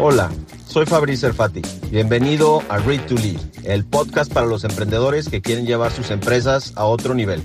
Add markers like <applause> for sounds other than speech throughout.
Hola, soy Fabrice Erfati. Bienvenido a Read to Lead, el podcast para los emprendedores que quieren llevar sus empresas a otro nivel.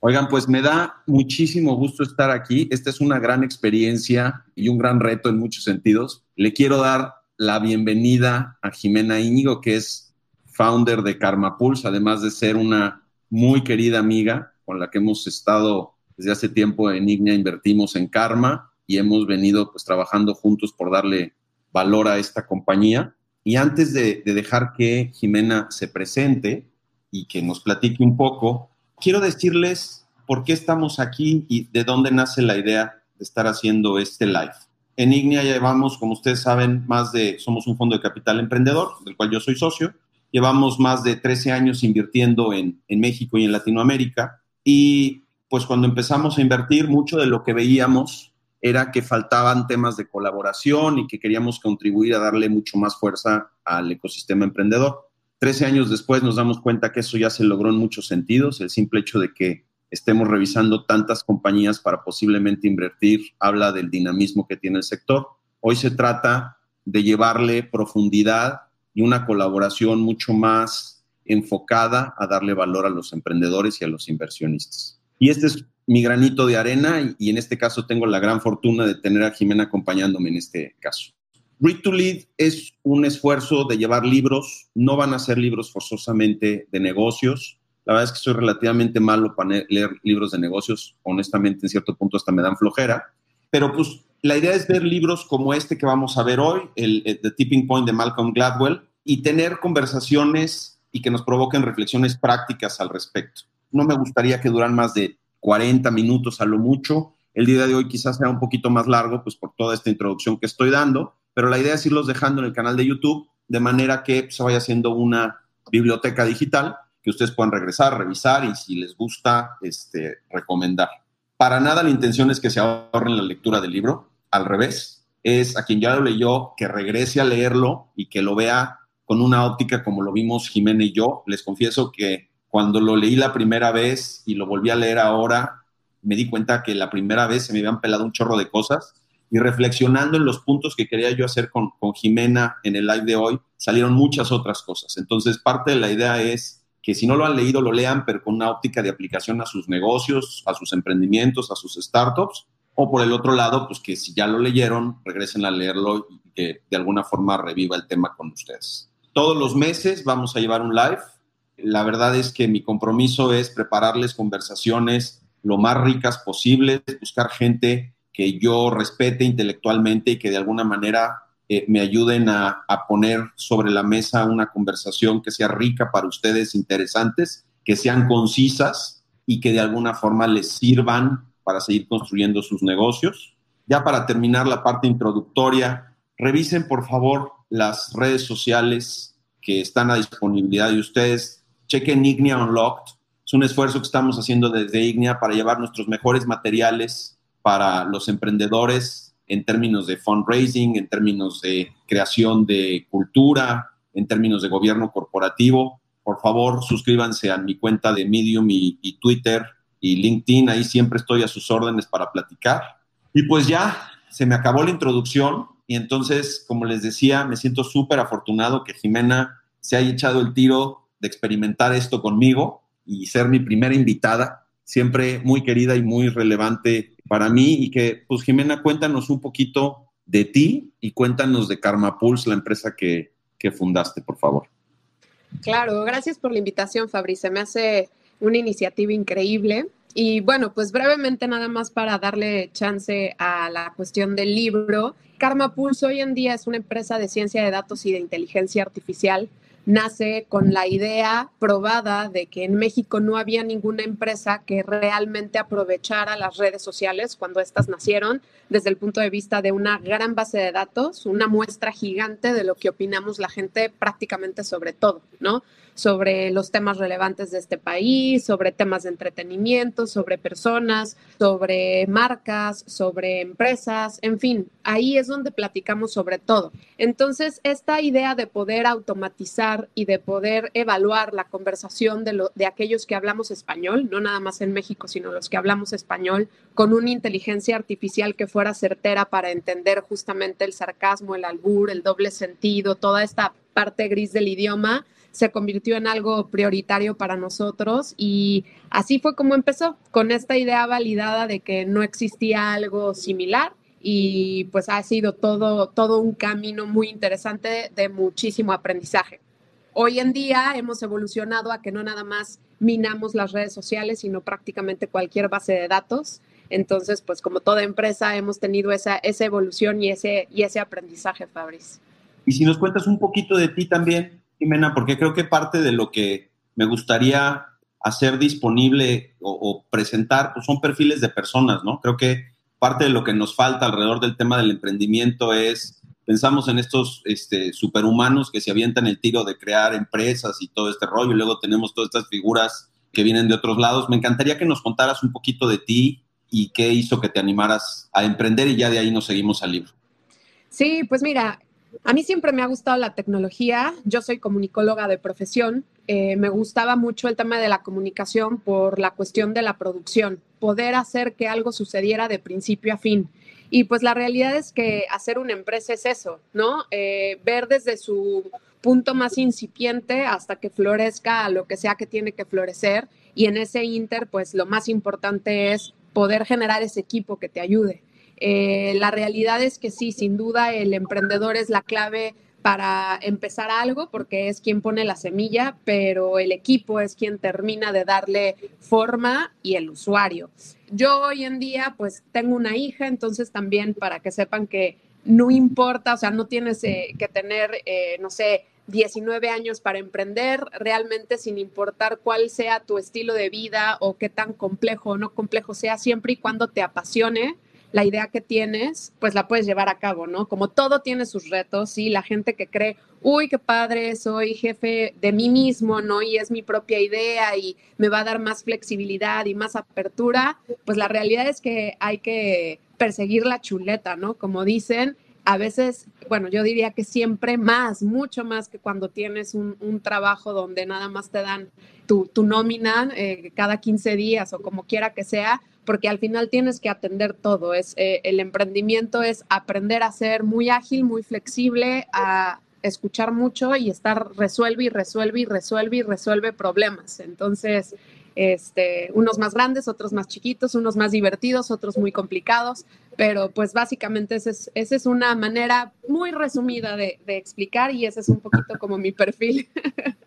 Oigan, pues me da muchísimo gusto estar aquí. Esta es una gran experiencia y un gran reto en muchos sentidos. Le quiero dar la bienvenida a Jimena Íñigo, que es founder de Karma Pulse, además de ser una muy querida amiga con la que hemos estado desde hace tiempo en Ignea, invertimos en Karma y hemos venido pues trabajando juntos por darle valor a esta compañía. Y antes de, de dejar que Jimena se presente y que nos platique un poco, quiero decirles por qué estamos aquí y de dónde nace la idea de estar haciendo este live. En Ignea llevamos, como ustedes saben, más de, somos un fondo de capital emprendedor, del cual yo soy socio. Llevamos más de 13 años invirtiendo en, en México y en Latinoamérica. Y pues cuando empezamos a invertir, mucho de lo que veíamos era que faltaban temas de colaboración y que queríamos contribuir a darle mucho más fuerza al ecosistema emprendedor. Trece años después nos damos cuenta que eso ya se logró en muchos sentidos. El simple hecho de que estemos revisando tantas compañías para posiblemente invertir habla del dinamismo que tiene el sector. Hoy se trata de llevarle profundidad y una colaboración mucho más enfocada a darle valor a los emprendedores y a los inversionistas. Y este es mi granito de arena y, en este caso tengo la gran fortuna de tener a Jimena acompañándome en este caso. Read to Lead es un esfuerzo de llevar libros, no van a ser libros forzosamente de negocios. La verdad es que soy relativamente malo para leer libros de negocios, honestamente en cierto punto hasta me dan flojera, pero pues la idea es ver libros como este que vamos a ver hoy, el, el The Tipping Point de Malcolm Gladwell, y tener conversaciones y que nos provoquen reflexiones prácticas al respecto. No me gustaría que duran más de 40 minutos a lo mucho. El día de hoy quizás sea un poquito más largo, pues por toda esta introducción que estoy dando, pero la idea es irlos dejando en el canal de YouTube de manera que se vaya haciendo una biblioteca digital que ustedes puedan regresar, revisar y si les gusta, este, recomendar. Para nada la intención es que se ahorren la lectura del libro, al revés, es a quien ya lo leyó que regrese a leerlo y que lo vea con una óptica como lo vimos Jimena y yo. Les confieso que cuando lo leí la primera vez y lo volví a leer ahora, me di cuenta que la primera vez se me habían pelado un chorro de cosas y reflexionando en los puntos que quería yo hacer con, con Jimena en el live de hoy, salieron muchas otras cosas. Entonces, parte de la idea es que si no lo han leído, lo lean, pero con una óptica de aplicación a sus negocios, a sus emprendimientos, a sus startups. O por el otro lado, pues que si ya lo leyeron, regresen a leerlo y que de alguna forma reviva el tema con ustedes. Todos los meses vamos a llevar un live. La verdad es que mi compromiso es prepararles conversaciones lo más ricas posibles, buscar gente que yo respete intelectualmente y que de alguna manera eh, me ayuden a, a, poner sobre la mesa una conversación que sea rica para ustedes, interesantes, que sean concisas y que de alguna forma les sirvan para seguir construyendo sus negocios. Ya para terminar la parte introductoria, revisen por favor las redes sociales que están a disponibilidad de ustedes. Chequen Ignea Unlocked. Es un esfuerzo que estamos haciendo desde Ignea para llevar nuestros mejores materiales para los emprendedores en términos de fundraising, en términos de creación de cultura, en términos de gobierno corporativo. Por favor, suscríbanse a mi cuenta de Medium y, y Twitter y LinkedIn. Ahí siempre estoy a sus órdenes para platicar. Y pues ya, se me acabó la introducción y entonces, como les decía, me siento súper afortunado que Jimena se haya echado el tiro experimentar esto conmigo y ser mi primera invitada, siempre muy querida y muy relevante para mí y que, pues Jimena, cuéntanos un poquito de ti y cuéntanos de Karma Pulse, la empresa que, que fundaste, por favor. Claro, gracias por la invitación, Fabrice. Me hace una iniciativa increíble. Y bueno, pues brevemente nada más para darle chance a la cuestión del libro. Karma Pulse hoy en día es una empresa de ciencia de datos y de inteligencia artificial nace con la idea probada de que en México no había ninguna empresa que realmente aprovechara las redes sociales cuando éstas nacieron desde el punto de vista de una gran base de datos, una muestra gigante de lo que opinamos la gente prácticamente sobre todo, ¿no? Sobre los temas relevantes de este país, sobre temas de entretenimiento, sobre personas, sobre marcas, sobre empresas, en fin, ahí es donde platicamos sobre todo. Entonces, esta idea de poder automatizar y de poder evaluar la conversación de, lo, de aquellos que hablamos español, no nada más en México, sino los que hablamos español, con una inteligencia artificial que fuera certera para entender justamente el sarcasmo, el albur, el doble sentido, toda esta parte gris del idioma, se convirtió en algo prioritario para nosotros y así fue como empezó, con esta idea validada de que no existía algo similar y pues ha sido todo, todo un camino muy interesante de muchísimo aprendizaje. Hoy en día hemos evolucionado a que no nada más minamos las redes sociales, sino prácticamente cualquier base de datos. Entonces, pues como toda empresa hemos tenido esa, esa evolución y ese, y ese aprendizaje, Fabriz. Y si nos cuentas un poquito de ti también, Jimena, porque creo que parte de lo que me gustaría hacer disponible o, presentar pues son perfiles de personas, ¿no? Creo que parte de lo que nos falta alrededor del tema del emprendimiento es, pensamos en estos este, superhumanos que se avientan el tiro de crear empresas y todo este rollo, y luego tenemos todas estas figuras que vienen de otros lados. Me encantaría que nos contaras un poquito de ti y qué hizo que te animaras a emprender y ya de ahí nos seguimos al libro. Sí, pues mira, a mí siempre me ha gustado la tecnología. Yo soy comunicóloga de profesión. Eh, me gustaba mucho el tema de la comunicación por la cuestión de la producción, poder hacer que algo sucediera de principio a fin. Y pues la realidad es que hacer una empresa es eso, ¿no? Eh, ver desde su punto más incipiente hasta que florezca lo que sea que tiene que florecer. Y en ese inter, pues lo más importante es poder generar ese equipo que te ayude. Eh, la realidad es que sí, sin duda el emprendedor es la clave para empezar algo porque es quien pone la semilla, pero el equipo es quien termina de darle forma y el usuario. Yo hoy en día pues tengo una hija, entonces también para que sepan que no importa, o sea, no tienes eh, que tener, eh, no sé, 19 años para emprender, realmente sin importar cuál sea tu estilo de vida o qué tan complejo o no complejo sea, siempre y cuando te apasione, la idea que tienes, pues la puedes llevar a cabo, ¿no? Como todo tiene sus retos, y la gente que cree, uy, qué padre, soy jefe de mí mismo, ¿no? Y es mi propia idea y me va a dar más flexibilidad y más apertura, pues la realidad es que hay que perseguir la chuleta, ¿no? Como dicen, a veces, bueno, yo diría que siempre más, mucho más que cuando tienes un, trabajo donde nada más te dan tu, nómina eh, cada 15 días o como quiera que sea, porque al final tienes que atender todo. Es, eh, el emprendimiento es aprender a ser muy ágil, muy flexible, a escuchar mucho y estar resuelve y resuelve y resuelve y resuelve problemas. Entonces, este, unos más grandes, otros más chiquitos, unos más divertidos, otros muy complicados, pero pues básicamente esa es, una manera muy resumida de explicar y ese es un poquito como mi perfil. <laughs>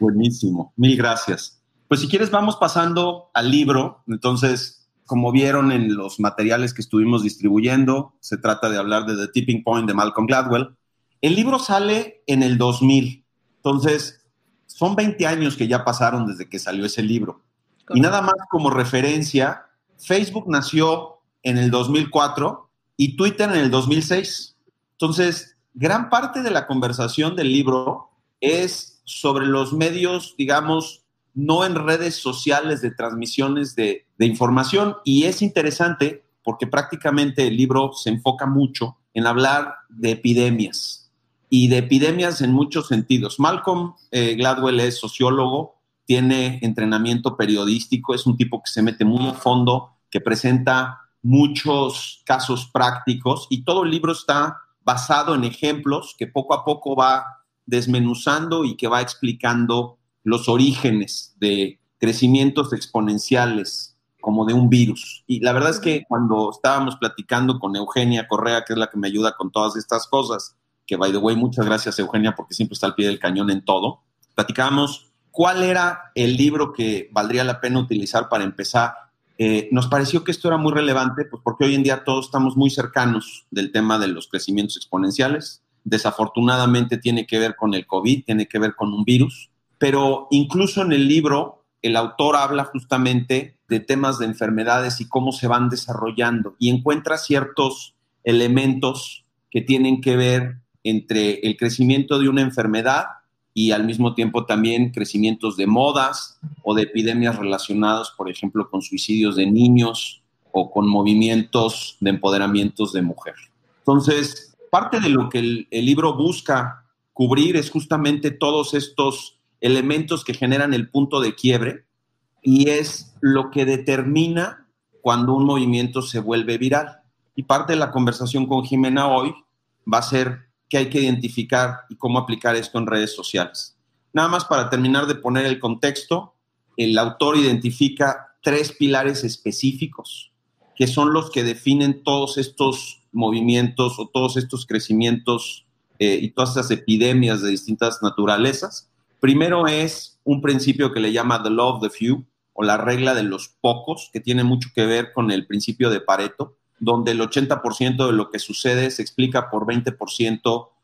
Buenísimo, mil gracias. Pues si quieres vamos pasando al libro. Entonces, como vieron en los materiales que estuvimos distribuyendo, se trata de hablar de The Tipping Point de Malcolm Gladwell. El libro sale en el 2000. Entonces, son 20 años que ya pasaron desde que salió ese libro. Y nada más como referencia, Facebook nació en el 2004 y Twitter en el 2006. Entonces, gran parte de la conversación del libro es sobre los medios, digamos, no en redes sociales de transmisiones de, información. Y es interesante porque prácticamente el libro se enfoca mucho en hablar de epidemias y de epidemias en muchos sentidos. Malcolm eh, Gladwell es sociólogo, tiene entrenamiento periodístico, es un tipo que se mete muy a fondo, que presenta muchos casos prácticos y todo el libro está basado en ejemplos que poco a poco va desmenuzando y que va explicando los orígenes de crecimientos exponenciales como de un virus. Y la verdad es que cuando estábamos platicando con Eugenia Correa, que es la que me ayuda con todas estas cosas, que by the way, muchas gracias Eugenia porque siempre está al pie del cañón en todo, platicábamos cuál era el libro que valdría la pena utilizar para empezar. Eh, nos pareció que esto era muy relevante, pues porque hoy en día todos estamos muy cercanos del tema de los crecimientos exponenciales. Desafortunadamente tiene que ver con el COVID, tiene que ver con un virus, pero incluso en el libro el autor habla justamente de temas de enfermedades y cómo se van desarrollando y encuentra ciertos elementos que tienen que ver entre el crecimiento de una enfermedad y al mismo tiempo también crecimientos de modas o de epidemias relacionadas, por ejemplo, con suicidios de niños o con movimientos de empoderamientos de mujer. Entonces, parte de lo que el, el libro busca cubrir es justamente todos estos elementos que generan el punto de quiebre y es lo que determina cuando un movimiento se vuelve viral. Y parte de la conversación con Jimena hoy va a ser qué hay que identificar y cómo aplicar esto en redes sociales. Nada más para terminar de poner el contexto, el autor identifica tres pilares específicos que son los que definen todos estos movimientos o todos estos crecimientos eh, y todas estas epidemias de distintas naturalezas. Primero es un principio que le llama the law of the few o la regla de los pocos, que tiene mucho que ver con el principio de Pareto, donde el 80% de lo que sucede se explica por 20%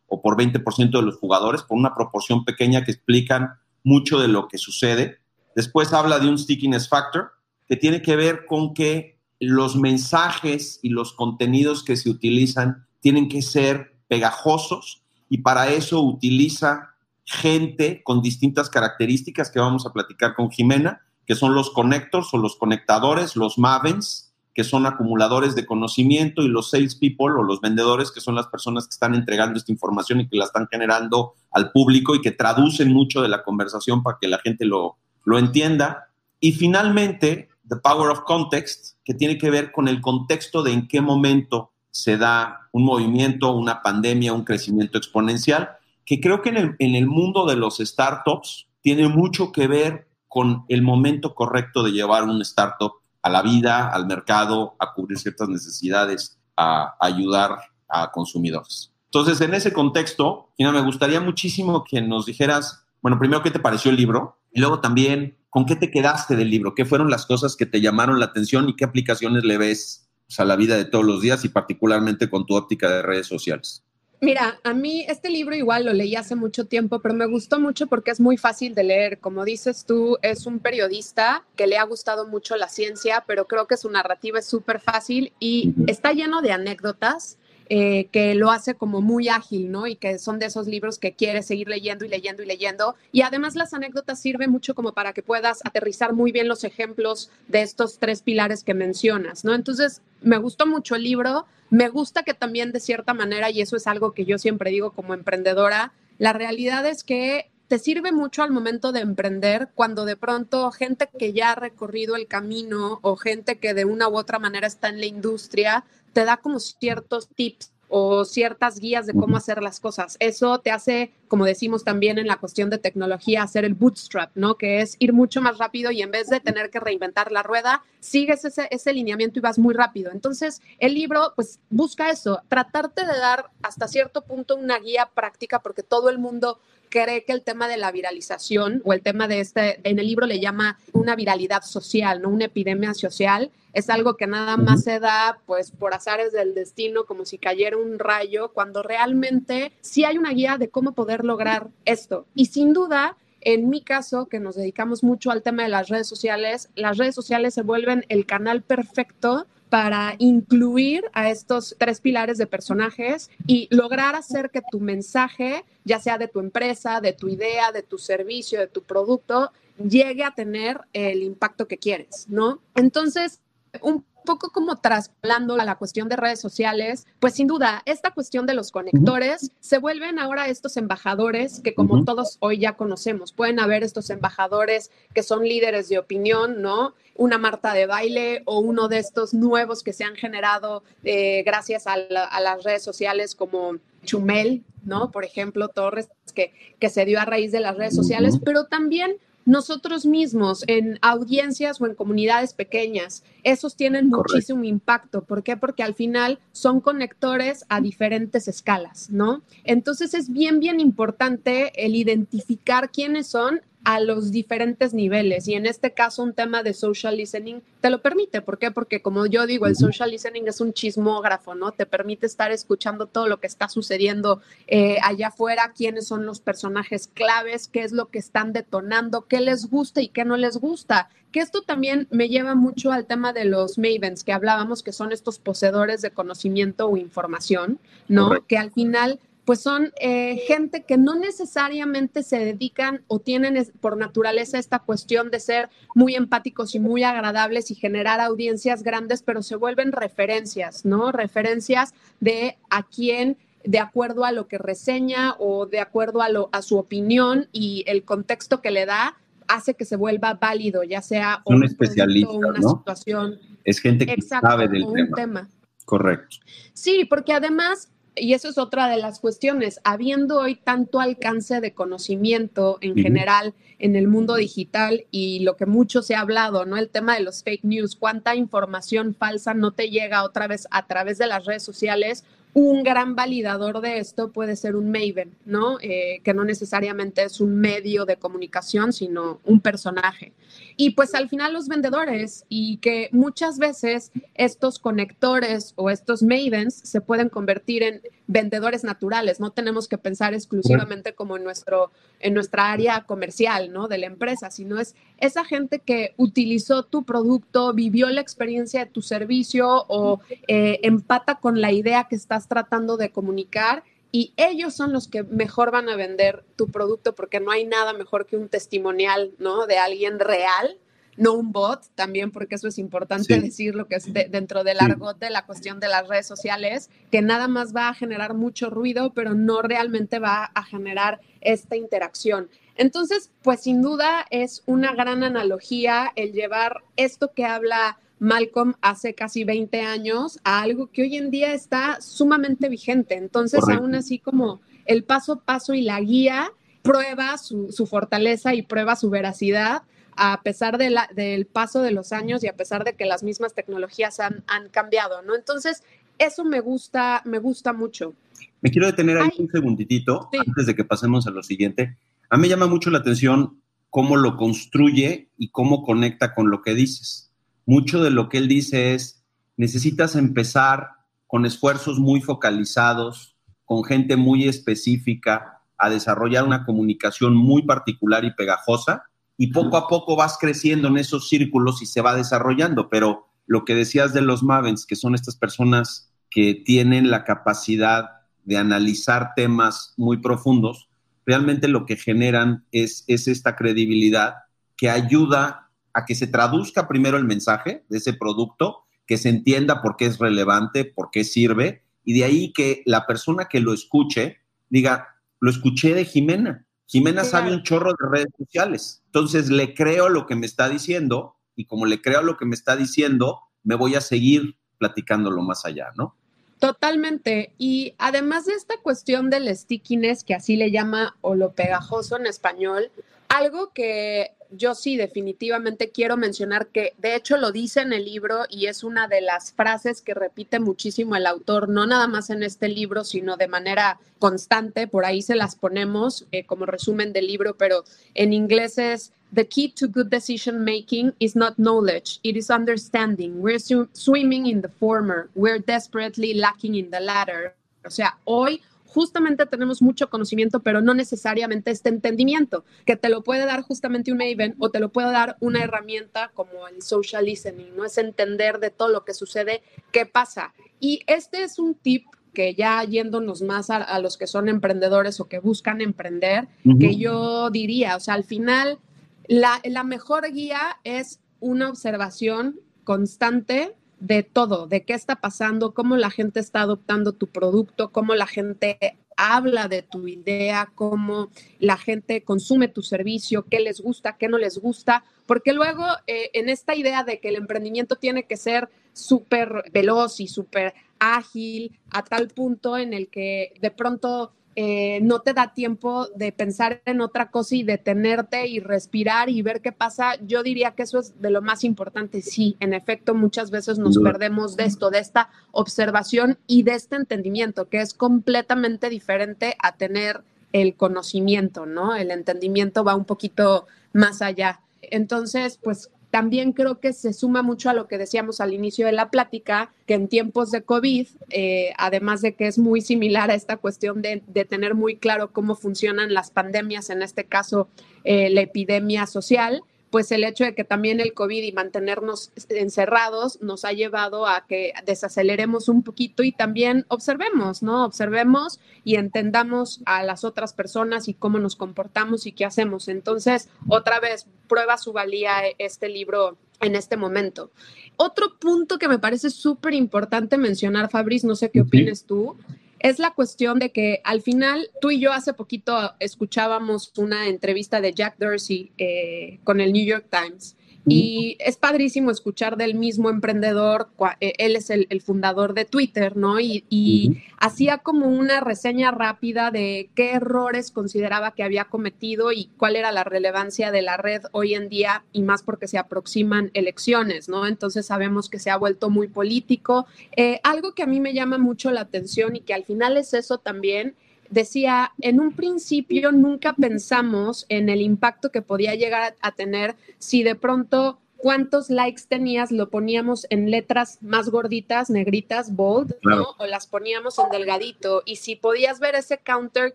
o por 20% de los jugadores, por una proporción pequeña que explican mucho de lo que sucede. Después habla de un stickiness factor, que tiene que ver con que los mensajes y los contenidos que se utilizan tienen que ser pegajosos y para eso utiliza gente con distintas características que vamos a platicar con Jimena, que son los connectors o los conectadores, los mavens, que son acumuladores de conocimiento, y los salespeople o los vendedores, que son las personas que están entregando esta información y que la están generando al público y que traducen mucho de la conversación para que la gente lo, lo entienda. Y finalmente, The Power of Context, que tiene que ver con el contexto de en qué momento se da un movimiento, una pandemia, un crecimiento exponencial, que creo que en el, mundo de los startups tiene mucho que ver con el momento correcto de llevar un startup a la vida, al mercado, a cubrir ciertas necesidades, a, ayudar a consumidores. Entonces, en ese contexto, me gustaría muchísimo que nos dijeras, bueno, primero, ¿qué te pareció el libro? Y luego también, ¿con qué te quedaste del libro? ¿Qué fueron las cosas que te llamaron la atención y qué aplicaciones le ves pues, a la vida de todos los días y particularmente con tu óptica de redes sociales? Mira, a mí este libro igual lo leí hace mucho tiempo, pero me gustó mucho porque es muy fácil de leer. Como dices tú, es un periodista que le ha gustado mucho la ciencia, pero creo que su narrativa es súper fácil y está lleno de anécdotas eh, que lo hace como muy ágil, ¿no? Y que son de esos libros que quieres seguir leyendo y leyendo y leyendo. Y además las anécdotas sirven mucho como para que puedas aterrizar muy bien los ejemplos de estos tres pilares que mencionas, ¿no? Entonces, me gustó mucho el libro. Me gusta que también de cierta manera, y eso es algo que yo siempre digo como emprendedora, la realidad es que te sirve mucho al momento de emprender cuando de pronto gente que ya ha recorrido el camino o gente que de una u otra manera está en la industria te da como ciertos tips o ciertas guías de cómo hacer las cosas. Eso te hace, como decimos también en la cuestión de tecnología, hacer el bootstrap, ¿no? Que es ir mucho más rápido y en vez de tener que reinventar la rueda, sigues ese, ese lineamiento y vas muy rápido. Entonces, el libro, pues, busca eso, tratarte de dar hasta cierto punto una guía práctica, porque todo el mundo cree que el tema de la viralización o el tema de este, en el libro le llama una viralidad social, ¿no? Una epidemia social, es algo que nada más se da pues por azares del destino, como si cayera un rayo, cuando realmente sí hay una guía de cómo poder lograr esto. Y sin duda, en mi caso, que nos dedicamos mucho al tema de las redes sociales, las redes sociales se vuelven el canal perfecto para incluir a estos tres pilares de personajes y lograr hacer que tu mensaje, ya sea de tu empresa, de tu idea, de tu servicio, de tu producto, llegue a tener el impacto que quieres, ¿no? Entonces, un poco como trasplando a la cuestión de redes sociales, pues sin duda, esta cuestión de los conectores se vuelven ahora estos embajadores que como todos hoy ya conocemos, pueden haber estos embajadores que son líderes de opinión, ¿no? Una Marta de baile o uno de estos nuevos que se han generado eh, gracias a, las redes sociales como Chumel, ¿no? Por ejemplo, Torres, que, que se dio a raíz de las redes sociales, pero también nosotros mismos en audiencias o en comunidades pequeñas, esos tienen muchísimo impacto. ¿Por qué? Porque al final son conectores a diferentes escalas, ¿no? Entonces es bien, bien importante el identificar quiénes son a los diferentes niveles. Y en este caso, un tema de social listening te lo permite. ¿Por qué? Porque como yo digo, el social listening es un chismógrafo, ¿no? Te permite estar escuchando todo lo que está sucediendo eh, allá afuera, quiénes son los personajes claves, qué es lo que están detonando, qué les gusta y qué no les gusta. Que esto también me lleva mucho al tema de los mavens que hablábamos, que son estos poseedores de conocimiento o información, ¿no? Que al final pues son eh, gente que no necesariamente se dedican o tienen por naturaleza esta cuestión de ser muy empáticos y muy agradables y generar audiencias grandes, pero se vuelven referencias, ¿no? Referencias de a quién de acuerdo a lo que reseña o de acuerdo a, lo, a su opinión y el contexto que le da hace que se vuelva válido, ya sea un, especialista, una situación. Es gente que sabe del tema. Correcto. Sí, porque además y eso es otra de las cuestiones, habiendo hoy tanto alcance de conocimiento en general en el mundo digital y lo que mucho se ha hablado, ¿no? El tema de los fake news, cuánta información falsa no te llega otra vez a través de las redes sociales un gran validador de esto puede ser un Maven, ¿no? Eh, que no necesariamente es un medio de comunicación, sino un personaje. Y pues al final los vendedores y que muchas veces estos conectores o estos Mavens se pueden convertir en vendedores naturales. No tenemos que pensar exclusivamente como en, nuestro, en nuestra área comercial, ¿no? De la empresa, sino es esa gente que utilizó tu producto, vivió la experiencia de tu servicio o eh, empata con la idea que estás tratando de comunicar y ellos son los que mejor van a vender tu producto porque no hay nada mejor que un testimonial, ¿no? De alguien real, no un bot también, porque eso es importante decir lo que es dentro del argot de la cuestión de las redes sociales, que nada más va a generar mucho ruido, pero no realmente va a generar esta interacción. Entonces, pues sin duda es una gran analogía el llevar esto que habla Malcolm hace casi 20 años a algo que hoy en día está sumamente vigente. Entonces, aún así como el paso a paso y la guía prueba su, fortaleza y prueba su veracidad a pesar de la, del paso de los años y a pesar de que las mismas tecnologías han, cambiado, ¿no? Entonces, eso me gusta, me gusta mucho. Me quiero detener ahí un segunditito antes de que pasemos a lo siguiente. A mí me llama mucho la atención cómo lo construye y cómo conecta con lo que dices. Mucho de lo que él dice es, necesitas empezar con esfuerzos muy focalizados, con gente muy específica, a desarrollar una comunicación muy particular y pegajosa, y poco a poco vas creciendo en esos círculos y se va desarrollando. Pero lo que decías de los Mavens, que son estas personas que tienen la capacidad de analizar temas muy profundos, realmente lo que generan es, es esta credibilidad que ayuda a que se traduzca primero el mensaje de ese producto, que se entienda por qué es relevante, por qué sirve, y de ahí que la persona que lo escuche diga, lo escuché de Jimena. Jimena sabe un chorro de redes sociales. Entonces le creo lo que me está diciendo y como le creo lo que me está diciendo, me voy a seguir platicándolo más allá, ¿no? Totalmente. Y además de esta cuestión del stickiness, que así le llama, o lo pegajoso en español, algo que yo sí definitivamente quiero mencionar que de hecho lo dice en el libro y es una de las frases que repite muchísimo el autor, no nada más en este libro, sino de manera constante, por ahí se las ponemos eh, como resumen del libro, pero en inglés es The key to good decision making is not knowledge, it is understanding. We're swimming in the former, we're desperately lacking in the latter. O sea, hoy justamente tenemos mucho conocimiento, pero no necesariamente este entendimiento, que te lo puede dar justamente un Maven o te lo puede dar una herramienta como el social listening, ¿no? Es entender de todo lo que sucede, qué pasa. Y este es un tip que ya yéndonos más a, los que son emprendedores o que buscan emprender, que yo diría, o sea, al final, la, la mejor guía es una observación constante de todo, de qué está pasando, cómo la gente está adoptando tu producto, cómo la gente habla de tu idea, cómo la gente consume tu servicio, qué les gusta, qué no les gusta, porque luego eh, en esta idea de que el emprendimiento tiene que ser súper veloz y súper ágil a tal punto en el que de pronto eh, no te da tiempo de pensar en otra cosa y detenerte y respirar y ver qué pasa, yo diría que eso es de lo más importante. Sí, en efecto, muchas veces nos perdemos de esto, de esta observación y de este entendimiento, que es completamente diferente a tener el conocimiento, ¿no? El entendimiento va un poquito más allá. Entonces, pues también creo que se suma mucho a lo que decíamos al inicio de la plática, que en tiempos de COVID, eh, además de que es muy similar a esta cuestión de, tener muy claro cómo funcionan las pandemias, en este caso eh, la epidemia social, pues el hecho de que también el COVID y mantenernos encerrados nos ha llevado a que desaceleremos un poquito y también observemos, ¿no? Observemos y entendamos a las otras personas y cómo nos comportamos y qué hacemos. Entonces, otra vez, prueba su valía este libro en este momento. Otro punto que me parece súper importante mencionar, Fabriz, no sé qué opines tú, es la cuestión de que al final tú y yo hace poquito escuchábamos una entrevista de Jack Dorsey eh, con el New York Times y es padrísimo escuchar del mismo emprendedor, eh, él es el, fundador de Twitter, ¿no? Y, hacía como una reseña rápida de qué errores consideraba que había cometido y cuál era la relevancia de la red hoy en día y más porque se aproximan elecciones, ¿no? Entonces sabemos que se ha vuelto muy político. Eh, algo que a mí me llama mucho la atención y que al final es eso también decía, en un principio nunca pensamos en el impacto que podía llegar a, tener si de pronto cuántos likes tenías, lo poníamos en letras más gorditas, negritas, bold, ¿no? O las poníamos en delgadito. Y si podías ver ese counter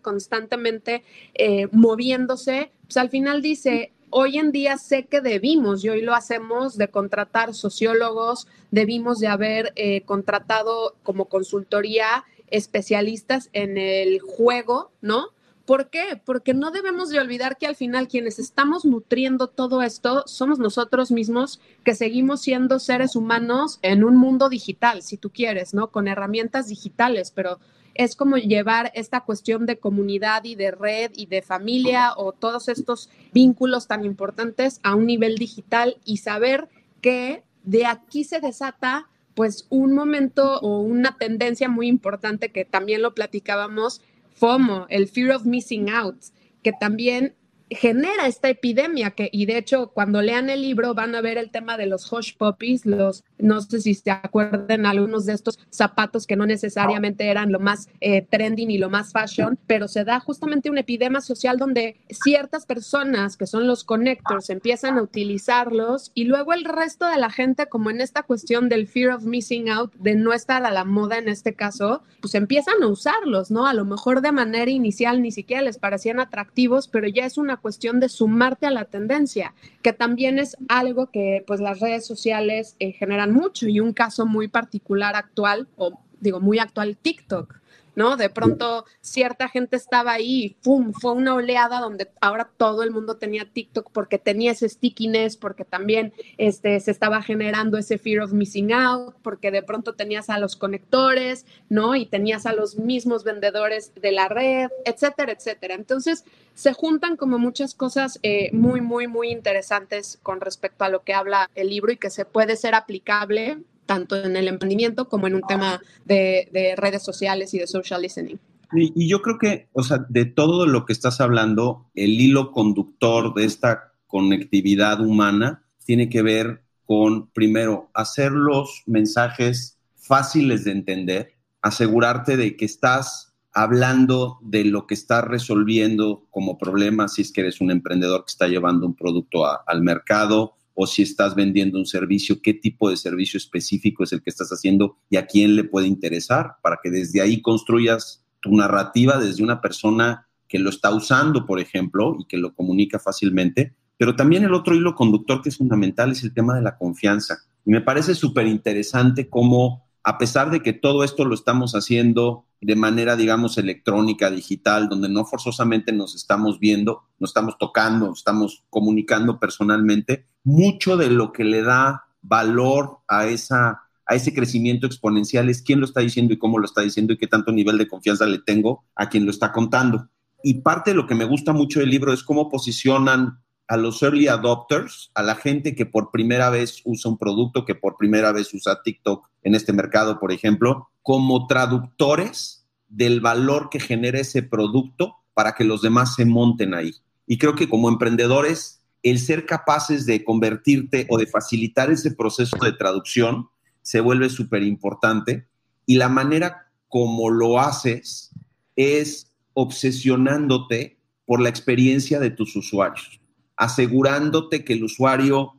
constantemente eh, moviéndose, pues al final dice, hoy en día sé que debimos, y hoy lo hacemos, de contratar sociólogos, debimos de haber eh, contratado como consultoría especialistas en el juego, ¿no? ¿Por qué? Porque no debemos de olvidar que al final quienes estamos nutriendo todo esto somos nosotros mismos que seguimos siendo seres humanos en un mundo digital, si tú quieres, ¿no? Con herramientas digitales, pero es como llevar esta cuestión de comunidad y de red y de familia o todos estos vínculos tan importantes a un nivel digital y saber que de aquí se desata pues un momento o una tendencia muy importante que también lo platicábamos, FOMO, el Fear of Missing Out, que también genera esta epidemia que, y de hecho, cuando lean el libro van a ver el tema de los hush puppies, los, no sé si se acuerdan algunos de estos zapatos que no necesariamente eran lo más eh, trending y lo más fashion, pero se da justamente una epidemia social donde ciertas personas que son los connectors empiezan a utilizarlos y luego el resto de la gente, como en esta cuestión del fear of missing out, de no estar a la moda en este caso, pues empiezan a usarlos, ¿no? A lo mejor de manera inicial ni siquiera les parecían atractivos, pero ya es una cuestión de sumarte a la tendencia, que también es algo que pues las redes sociales eh, generan mucho y un caso muy particular actual, o digo muy actual, TikTok. ¿No? De pronto cierta gente estaba ahí y ¡pum! Fue una oleada donde ahora todo el mundo tenía TikTok porque tenía ese stickiness, porque también este, se estaba generando ese fear of missing out, porque de pronto tenías a los conectores, ¿no? Y tenías a los mismos vendedores de la red, etcétera, etcétera. Entonces se juntan como muchas cosas eh, muy, muy, muy interesantes con respecto a lo que habla el libro y que se puede ser aplicable tanto en el emprendimiento como en un tema de, redes sociales y de social listening. Y, yo creo que, o sea, de todo lo que estás hablando, el hilo conductor de esta conectividad humana tiene que ver con, primero, hacer los mensajes fáciles de entender, asegurarte de que estás hablando de lo que estás resolviendo como problema, si es que eres un emprendedor que está llevando un producto al mercado, o si estás vendiendo un servicio, qué tipo de servicio específico es el que estás haciendo y a quién le puede interesar, para que desde ahí construyas tu narrativa desde una persona que lo está usando, por ejemplo, y que lo comunica fácilmente. Pero también el otro hilo conductor que es fundamental es el tema de la confianza. Y me parece súper interesante cómo, a pesar de que todo esto lo estamos haciendo de manera, digamos, electrónica, digital, donde no forzosamente nos estamos viendo, nos estamos tocando, estamos comunicando personalmente, mucho de lo que le da valor a, esa, a ese crecimiento exponencial es quién lo está diciendo y cómo lo está diciendo y qué tanto nivel de confianza le tengo a quien lo está contando. Y parte de lo que me gusta mucho del libro es cómo posicionan a los early adopters, a la gente que por primera vez usa un producto, que por primera vez usa TikTok en este mercado, por ejemplo, como traductores del valor que genera ese producto para que los demás se monten ahí. Y creo que como emprendedores, el ser capaces de convertirte o de facilitar ese proceso de traducción se vuelve súper importante. Y la manera como lo haces es obsesionándote por la experiencia de tus usuarios asegurándote que el usuario,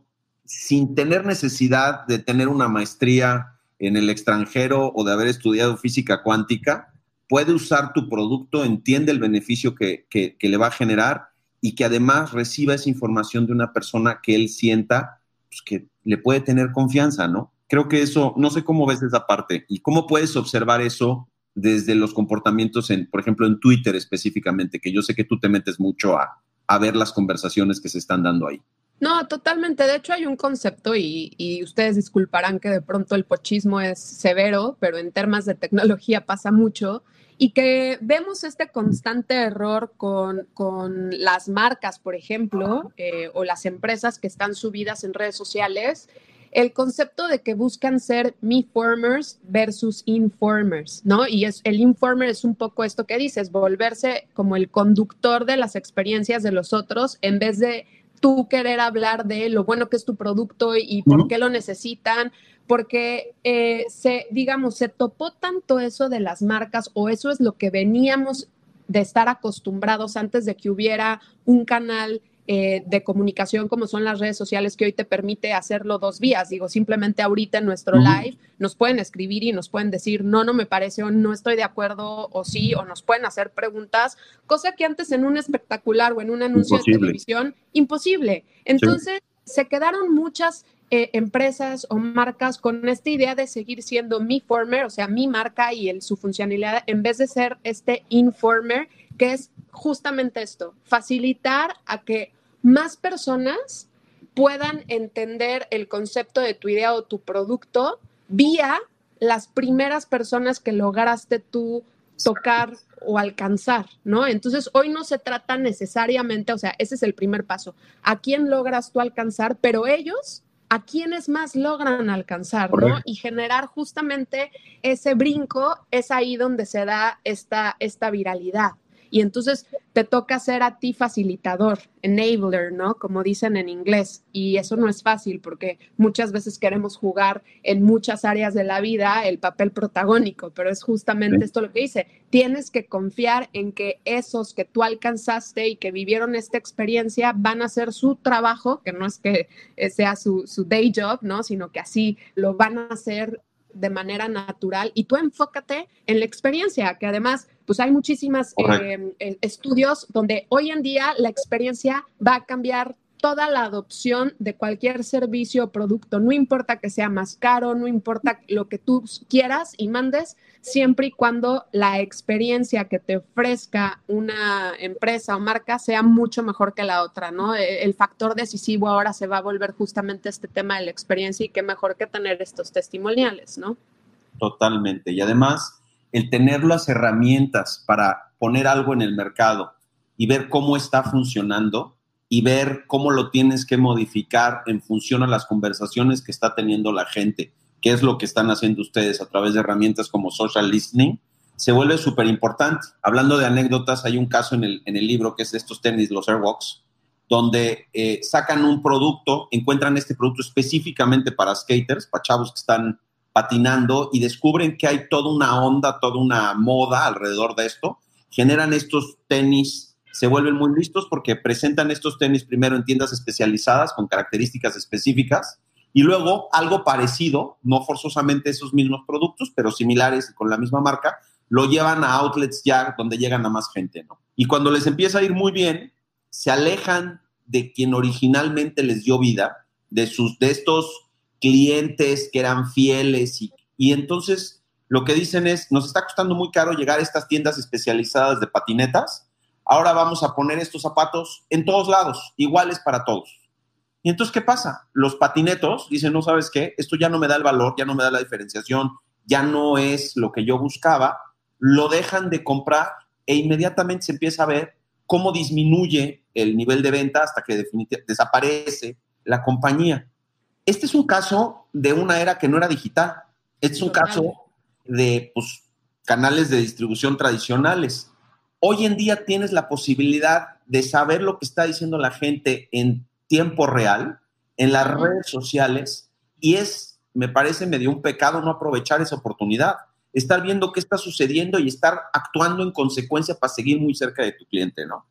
sin tener necesidad de tener una maestría en el extranjero o de haber estudiado física cuántica, puede usar tu producto, entiende el beneficio que, le va a generar y que además reciba esa información de una persona que él sienta pues, que le puede tener confianza, ¿no? Creo que eso, no sé cómo ves esa parte y cómo puedes observar eso desde los comportamientos, en, por ejemplo, en Twitter específicamente, que yo sé que tú te metes mucho a, a ver las conversaciones que se están dando ahí. No, totalmente. De hecho, hay un concepto y, y, ustedes disculparán que de pronto el pochismo es severo, pero en temas de tecnología pasa mucho y que vemos este constante error con, con las marcas, por ejemplo, eh, o las empresas que están subidas en redes sociales el concepto de que buscan ser me-formers versus informers, ¿no? Y es, el informer es un poco esto que dices, volverse como el conductor de las experiencias de los otros en vez de tú querer hablar de lo bueno que es tu producto y por qué lo necesitan, porque eh, se, digamos, se topó tanto eso de las marcas o eso es lo que veníamos de estar acostumbrados antes de que hubiera un canal eh, de comunicación como son las redes sociales que hoy te permite hacerlo dos vías. Digo, simplemente ahorita en nuestro live nos pueden escribir y nos pueden decir, no, no me parece o no estoy de acuerdo o sí, o nos pueden hacer preguntas, cosa que antes en un espectacular o en un anuncio de televisión, imposible. Entonces, se quedaron muchas eh, empresas o marcas con esta idea de seguir siendo mi former, o sea, mi marca y su funcionalidad, en vez de ser este informer, que es justamente esto, facilitar a que más personas puedan entender el concepto de tu idea o tu producto vía las primeras personas que lograste tú tocar o alcanzar, ¿no? Entonces, hoy no se trata necesariamente, o sea, ese es el primer paso, a quién logras tú alcanzar, pero ellos, a quiénes más logran alcanzar, ¿no? Y generar justamente ese brinco, es ahí donde se da esta, esta viralidad. Y entonces te toca ser a ti facilitador, enabler, ¿no? Como dicen en inglés. Y eso no es fácil porque muchas veces queremos jugar en muchas áreas de la vida el papel protagónico, pero es justamente esto lo que dice. Tienes que confiar en que esos que tú alcanzaste y que vivieron esta experiencia van a hacer su trabajo, que no es que sea su, su day job, ¿no? Sino que así lo van a hacer de manera natural y tú enfócate en la experiencia, que además, pues hay muchísimos eh, eh, estudios donde hoy en día la experiencia va a cambiar toda la adopción de cualquier servicio o producto, no importa que sea más caro, no importa lo que tú quieras y mandes, siempre y cuando la experiencia que te ofrezca una empresa o marca sea mucho mejor que la otra, ¿no? E, el factor decisivo ahora se va a volver justamente este tema de la experiencia y qué mejor que tener estos testimoniales, ¿no? Totalmente. Y además, el tener las herramientas para poner algo en el mercado y ver cómo está funcionando, y ver cómo lo tienes que modificar en función a las conversaciones que está teniendo la gente, qué es lo que están haciendo ustedes a través de herramientas como social listening, se vuelve súper importante. Hablando de anécdotas, hay un caso en el, en el libro que es estos tenis, los Airwalks, donde eh, sacan un producto, encuentran este producto específicamente para skaters, para chavos que están patinando y descubren que hay toda una onda, toda una moda alrededor de esto. Generan estos tenis se vuelven muy listos porque presentan estos tenis primero en tiendas especializadas con características específicas y luego algo parecido, no forzosamente esos mismos productos, pero similares con la misma marca, lo llevan a outlets ya donde llegan a más gente, ¿no? Y cuando les empieza a ir muy bien, se alejan de quien originalmente les dio vida, de, sus, de estos clientes que eran fieles y, y entonces lo que dicen es, nos está costando muy caro llegar a estas tiendas especializadas de patinetas, ahora vamos a poner estos zapatos en todos lados, iguales para todos. Y entonces, ¿qué pasa? Los patinetos dicen, no sabes qué, esto ya no me da el valor, ya no me da la diferenciación, ya no es lo que yo buscaba, lo dejan de comprar e inmediatamente se empieza a ver cómo disminuye el nivel de venta hasta que desaparece la compañía. Este es un caso de una era que no era digital. Este es un caso de pues, canales de distribución tradicionales. Hoy en día tienes la posibilidad de saber lo que está diciendo la gente en tiempo real, en las redes sociales, y es, me parece, medio un pecado no aprovechar esa oportunidad. Estar viendo qué está sucediendo y estar actuando en consecuencia para seguir muy cerca de tu cliente, ¿no?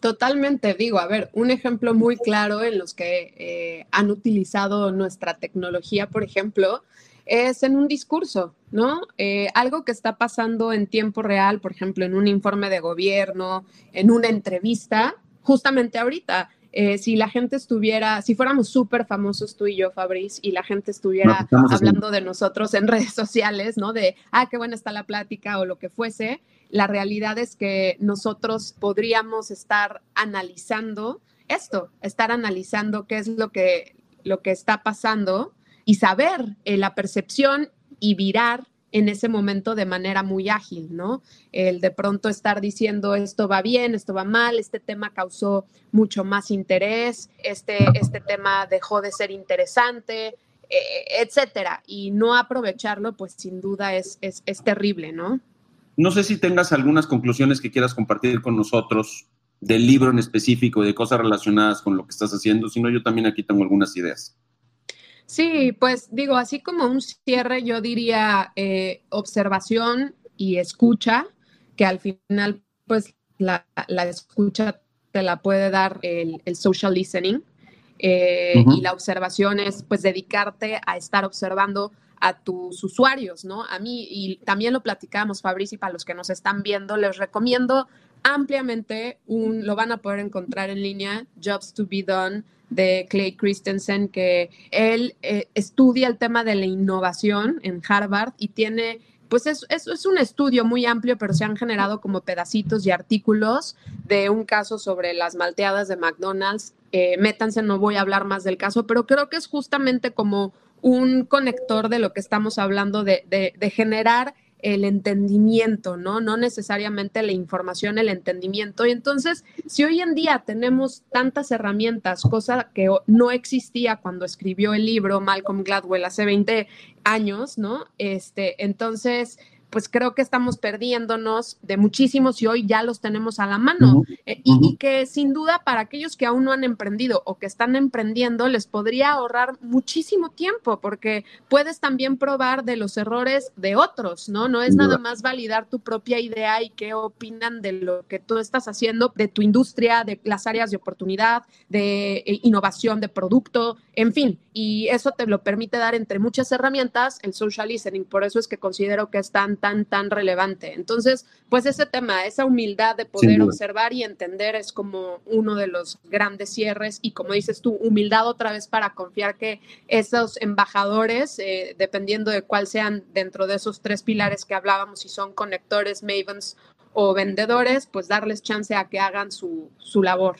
Totalmente, digo, a ver, un ejemplo muy claro en los que eh, han utilizado nuestra tecnología, por ejemplo, es en un discurso, ¿no? Eh, algo que está pasando en tiempo real, por ejemplo, en un informe de gobierno, en una entrevista, justamente ahorita. Eh, si la gente estuviera, si fuéramos súper famosos tú y yo, Fabriz, y la gente estuviera hablando de nosotros en redes sociales, ¿no? De, ah, qué buena está la plática o lo que fuese, la realidad es que nosotros podríamos estar analizando esto, estar analizando qué es lo que, lo que está pasando y saber eh, la percepción y virar en ese momento de manera muy ágil, ¿no? El de pronto estar diciendo esto va bien, esto va mal, este tema causó mucho más interés, este, este tema dejó de ser interesante, eh, etcétera. Y no aprovecharlo, pues sin duda es, es, es terrible, ¿no? No sé si tengas algunas conclusiones que quieras compartir con nosotros del libro en específico, de cosas relacionadas con lo que estás haciendo, sino yo también aquí tengo algunas ideas. Sí, pues digo, así como un cierre, yo diría eh, observación y escucha, que al final, pues la, escucha te la puede dar el, social listening. Eh, y la observación es pues dedicarte a estar observando a tus usuarios, ¿no? A mí, y también lo platicamos, Fabricio, y para los que nos están viendo, les recomiendo ampliamente un, lo van a poder encontrar en línea, Jobs to be Done de Clay Christensen, que él eh, estudia el tema de la innovación en Harvard y tiene, pues eso es, un estudio muy amplio, pero se han generado como pedacitos y artículos de un caso sobre las malteadas de McDonald's. Eh, métanse, no voy a hablar más del caso, pero creo que es justamente como un conector de lo que estamos hablando de, de, de generar el entendimiento, ¿no? No necesariamente la información, el entendimiento. Y entonces, si hoy en día tenemos tantas herramientas, cosa que no existía cuando escribió el libro Malcolm Gladwell hace 20 años, ¿no? Este, entonces, pues creo que estamos perdiéndonos de muchísimos y hoy ya los tenemos a la mano. Eh, y, que sin duda para aquellos que aún no han emprendido o que están emprendiendo, les podría ahorrar muchísimo tiempo porque puedes también probar de los errores de otros, ¿no? No es nada más validar tu propia idea y qué opinan de lo que tú estás haciendo, de tu industria, de las áreas de oportunidad, de eh, innovación de producto, en fin. Y eso te lo permite dar entre muchas herramientas el social listening. Por eso es que considero que es tan tan, tan relevante. Entonces, pues ese tema, esa humildad de poder observar y entender es como uno de los grandes cierres y como dices tú, humildad otra vez para confiar que esos embajadores, eh, dependiendo de cuál sean dentro de esos tres pilares que hablábamos, si son conectores, mavens o vendedores, pues darles chance a que hagan su, su labor.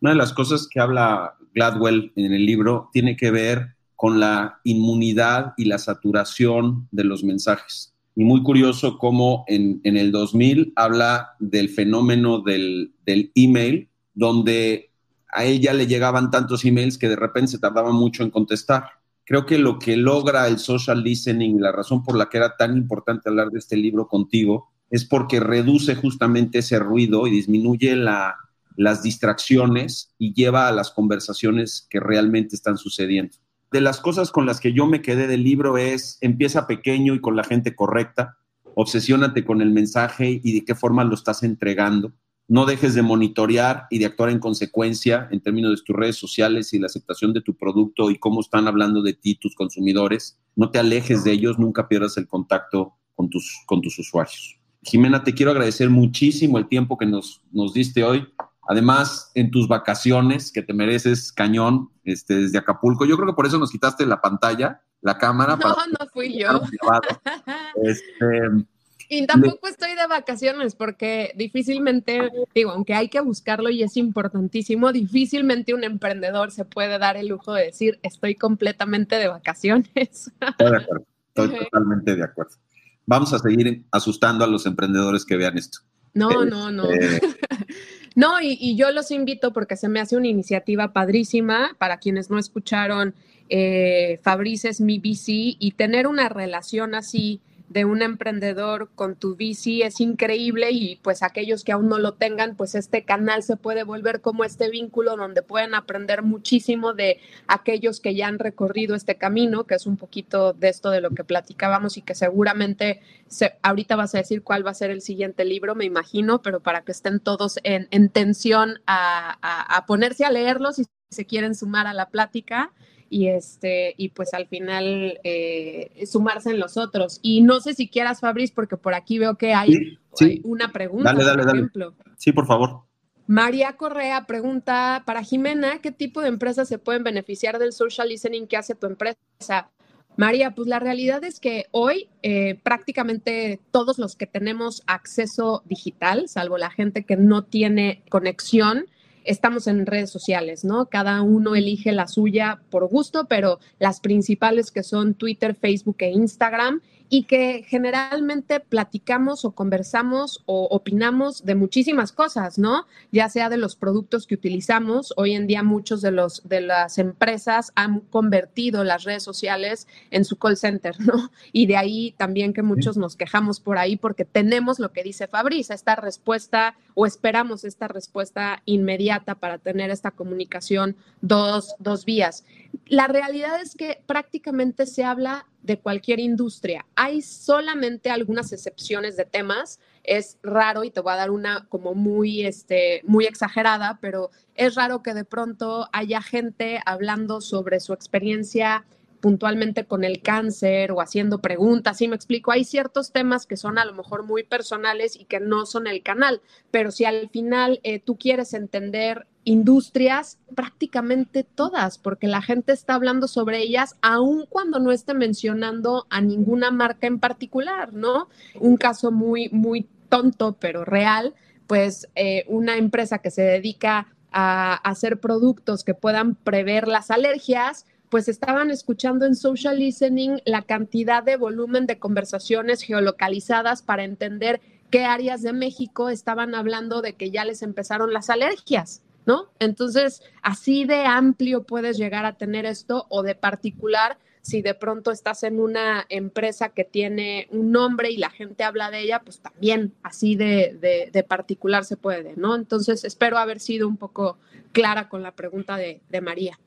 Una de las cosas que habla Gladwell en el libro tiene que ver con la inmunidad y la saturación de los mensajes. Y muy curioso cómo en, el 2000 habla del fenómeno del, del email, donde a ella le llegaban tantos emails que de repente se tardaba mucho en contestar. Creo que lo que logra el social listening, la razón por la que era tan importante hablar de este libro contigo, es porque reduce justamente ese ruido y disminuye las distracciones y lleva a las conversaciones que realmente están sucediendo de las cosas con las que yo me quedé del libro es empieza pequeño y con la gente correcta, obsesiónate con el mensaje y de qué forma lo estás entregando. No dejes de monitorear y de actuar en consecuencia en términos de tus redes sociales y la aceptación de tu producto y cómo están hablando de ti tus consumidores. No te alejes de ellos, nunca pierdas el contacto con tus, con tus usuarios. Jimena, te quiero agradecer muchísimo el tiempo que nos, nos diste hoy. Además, en tus vacaciones, que te mereces cañón, este, desde Acapulco. Yo creo que por eso nos quitaste la pantalla, la cámara. No, no fui yo. <laughs> Este, y tampoco estoy de vacaciones porque difícilmente, digo, aunque hay que buscarlo y es importantísimo, difícilmente un emprendedor se puede dar el lujo de decir estoy completamente de vacaciones. Estoy de acuerdo, estoy <laughs> totalmente de acuerdo. Vamos a seguir asustando a los emprendedores que vean esto. No, no, no. Este, no, y, yo los invito porque se me hace una iniciativa padrísima para quienes no escucharon. Eh, mi bici y tener una relación así de un emprendedor con tu bici es increíble y pues aquellos que aún no lo tengan, pues este canal se puede volver como este vínculo donde pueden aprender muchísimo de aquellos que ya han recorrido este camino, que es un poquito de esto de lo que platicábamos y que seguramente ahorita vas a decir cuál va a ser el siguiente libro, me imagino, pero para que estén todos en, tensión a ponerse a leerlos y se quieren sumar a la plática y este y pues al final eh, sumarse en los otros. Y no sé si quieras, Fabriz, porque por aquí veo que hay, una pregunta, dale, dale, por ejemplo. Sí, por favor. María Correa pregunta para Jimena, ¿qué tipo de empresas se pueden beneficiar del social listening que hace tu empresa? María, pues la realidad es que hoy eh, prácticamente todos los que tenemos acceso digital, salvo la gente que no tiene conexión, estamos en redes sociales, ¿no? Cada uno elige la suya por gusto, pero las principales que son Twitter, Facebook e Instagram y que generalmente platicamos o conversamos o opinamos de muchísimas cosas, ¿no? Ya sea de los productos que utilizamos. Hoy en día muchos de los de las empresas han convertido las redes sociales en su call center, ¿no? Y de ahí también que muchos nos quejamos por ahí porque tenemos lo que dice Fabriz, esta respuesta o esperamos esta respuesta inmediata para tener esta comunicación dos, dos vías. La realidad es que prácticamente se habla de cualquier industria. Hay solamente algunas excepciones de temas. Es raro y te voy a dar una como muy, este, muy exagerada, pero es raro que de pronto haya gente hablando sobre su experiencia puntualmente con el cáncer o haciendo preguntas, ¿sí me explico? Hay ciertos temas que son a lo mejor muy personales y que no son el canal, pero si al final eh, tú quieres entender industrias, prácticamente todas, porque la gente está hablando sobre ellas, aun cuando no esté mencionando a ninguna marca en particular, ¿no? Un caso muy, muy tonto, pero real, pues eh, una empresa que se dedica a hacer productos que puedan prever las alergias, pues estaban escuchando en social listening la cantidad de volumen de conversaciones geolocalizadas para entender qué áreas de México estaban hablando de que ya les empezaron las alergias. ¿no? Entonces, así de amplio puedes llegar a tener esto o de particular si de pronto estás en una empresa que tiene un nombre y la gente habla de ella, pues también así de, de, particular se puede, ¿no? Entonces, espero haber sido un poco clara con la pregunta de, de, María.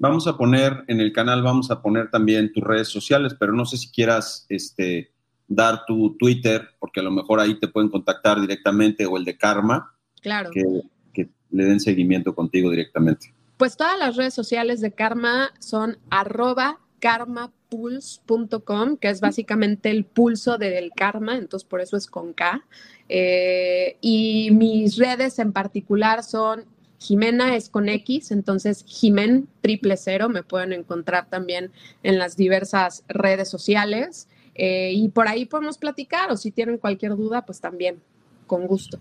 Vamos a poner en el canal, vamos a poner también tus redes sociales, pero no sé si quieras este, dar tu Twitter, porque a lo mejor ahí te pueden contactar directamente, o el de Karma. Claro le den seguimiento contigo directamente? Pues todas las redes sociales de Karma son arroba karmapulse.com, que es básicamente el pulso del karma, entonces por eso es con K. Eh, y mis redes en particular son Jimena es con X, entonces Jimen triple cero, me pueden encontrar también en las diversas redes sociales. Eh, y por ahí podemos platicar o si tienen cualquier duda, pues también, con gusto.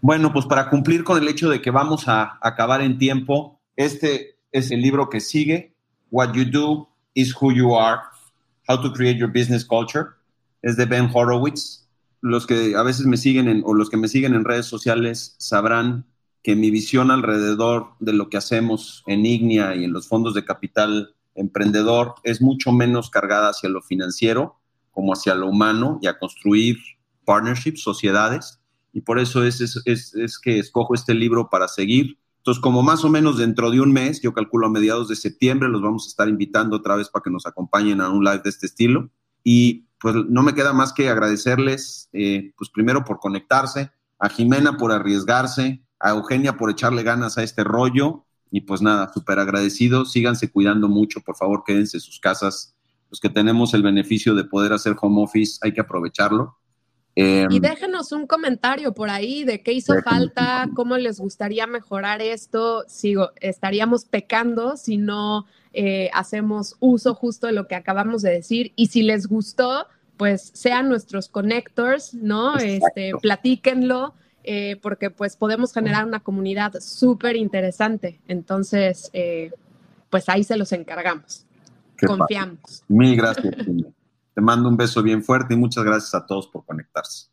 Bueno, pues para cumplir con el hecho de que vamos a acabar en tiempo, este es el libro que sigue, What You Do is Who You Are, How to Create Your Business Culture. Es de Ben Horowitz. Los que a veces me siguen en, o los que me siguen en redes sociales sabrán que mi visión alrededor de lo que hacemos en Ignia y en los fondos de capital emprendedor es mucho menos cargada hacia lo financiero como hacia lo humano y a construir partnerships, sociedades y por eso es, es, es, que escojo este libro para seguir. Entonces, como más o menos dentro de un mes, yo calculo a mediados de septiembre, los vamos a estar invitando otra vez para que nos acompañen a un live de este estilo. Y pues no me queda más que agradecerles, eh, pues primero por conectarse, a Jimena por arriesgarse, a Eugenia por echarle ganas a este rollo. Y pues nada, súper agradecidos, síganse cuidando mucho, por favor, quédense en sus casas. Los que tenemos el beneficio de poder hacer home office, hay que aprovecharlo Em, y déjenos un comentario por ahí de qué hizo falta, cómo les gustaría mejorar esto. Sigo, estaríamos pecando si no eh, hacemos uso justo de lo que acabamos de decir. Y si les gustó, pues sean nuestros connectors, ¿no? Este, platíquenlo, eh, porque pues podemos generar una comunidad súper interesante. Entonces, eh, pues ahí se los encargamos. Confiamos. Mil gracias. Te mando un beso bien fuerte y muchas gracias a todos por conectarse.